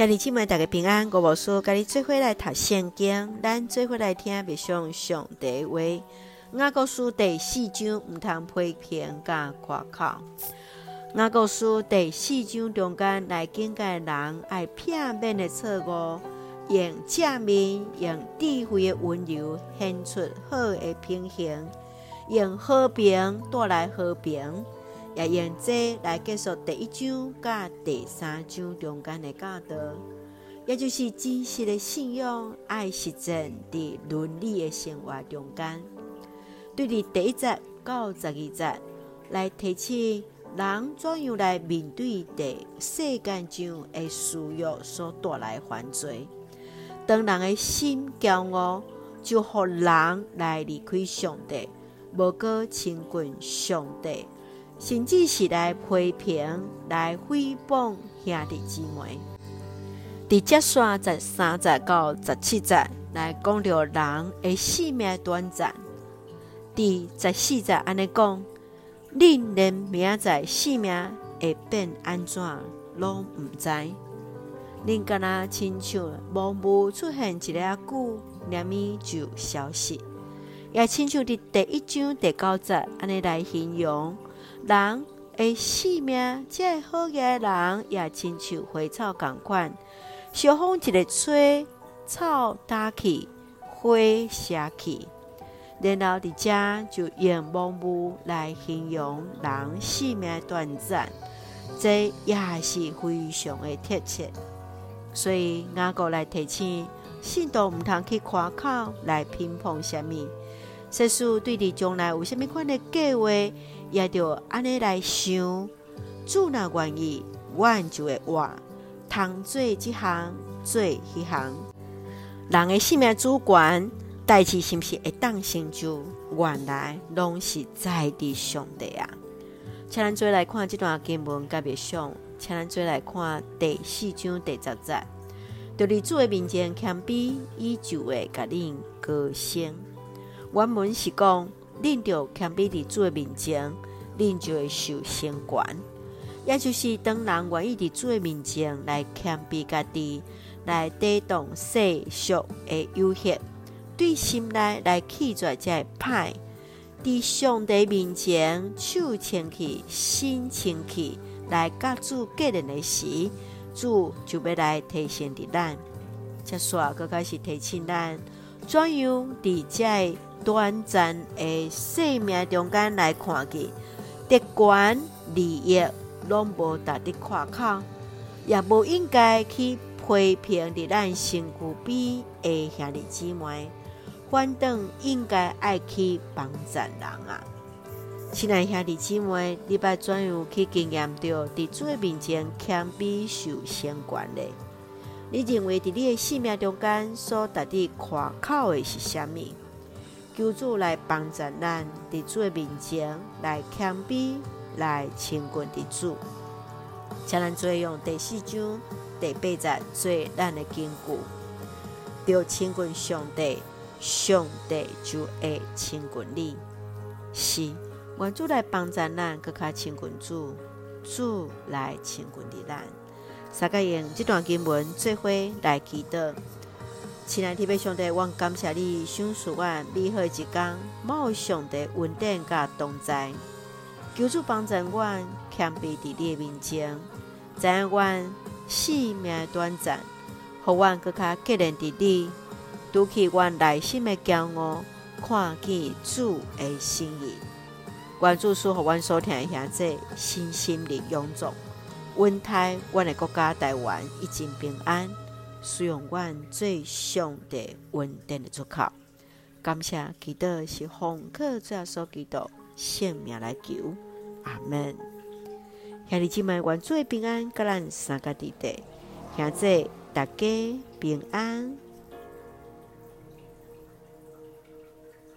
兄弟姊妹，大家平安。我无说，甲你做伙来读圣经，咱做伙来听别上上帝话。雅各书第四章，毋通批评甲夸口。雅各书第四章中间来警戒人爱片面的错误，用正面、用智慧的温柔，显出好的品行，用和平带来和平。也用这来结束第一章甲第三章中间的教导，也就是真实的信仰，爱实践伫伦理的生活中间。对伫第一节到十二节来提醒人怎样来面对伫世间上的需要所带来犯罪。当人的心骄傲，就互人来离开上帝，无过亲近上帝。甚至是来批评、来诽谤兄弟姊妹。伫接续十三节到十七节来讲到人的性命短暂。伫十四节安尼讲，恁连明仔载性命会变安怎，拢毋知。恁敢若亲像无无出现一个久，连咪就消失。也亲像伫第一章第九节安尼来形容。人的性命，这好嘅人也亲像花草共款，小风一个吹，草打去，花谢去，然后伫遮就用蒙雾来形容人性命短暂，这也是非常的贴切。所以雅各来提醒，信徒毋通去夸口来评判什么，世事对你将来有甚物款的计划。也着安尼来想，主若愿意，阮就会活，通做即项，做迄项。人的性命主权，代志是毋是会当成就？原来拢是在伫上帝啊！请咱做来看这段经文，甲别上，请咱做来看第四章第十节，就伫主的面前谦卑，伊就会甲恁高升。原文是讲。恁着谦卑伫主的面前，恁就会受升官。也就是当人愿意伫主的面前来谦卑家己，来抵挡世俗的诱惑，对心内来弃绝这个歹，伫上帝面前手清气、心清气，来甲主结连的时，主就要来提醒伫咱。接续阁开始提醒咱，怎样伫这。短暂的生命中间来看去，得权利益拢无值得夸口，也无应该去批评伫咱身躯边的兄弟姊妹，反倒应该爱去帮助人啊！亲爱兄弟姊妹，你把怎样去经验到伫主面前谦卑受升官呢？你认为伫你的生命中间所值得夸口的是啥物？求主来帮助咱，伫主的面前来谦卑，来亲近的主。请咱做用第四章第八节做咱的根据，要亲近上帝，上帝就会亲近你。是，愿主来帮助咱，更加亲近主，主来亲近咱。三个用这段经文做伙来祈祷。亲爱的天父上帝，我感谢你赏赐我美好一天，望上帝恩典甲同在，求主帮助我谦卑伫你的面前，知影我生命短暂，互我更加结连伫你，拄起我内心的骄傲，看见主的心意。愿主赐互阮所听的兄弟心心灵永驻，稳台阮的国家台湾已经平安。需要阮最上的稳定的出口，感谢祈祷是访客最后所祈祷，性命来求，阿门。兄弟姊妹，愿最平安，甲咱三个弟弟，现在大家平安。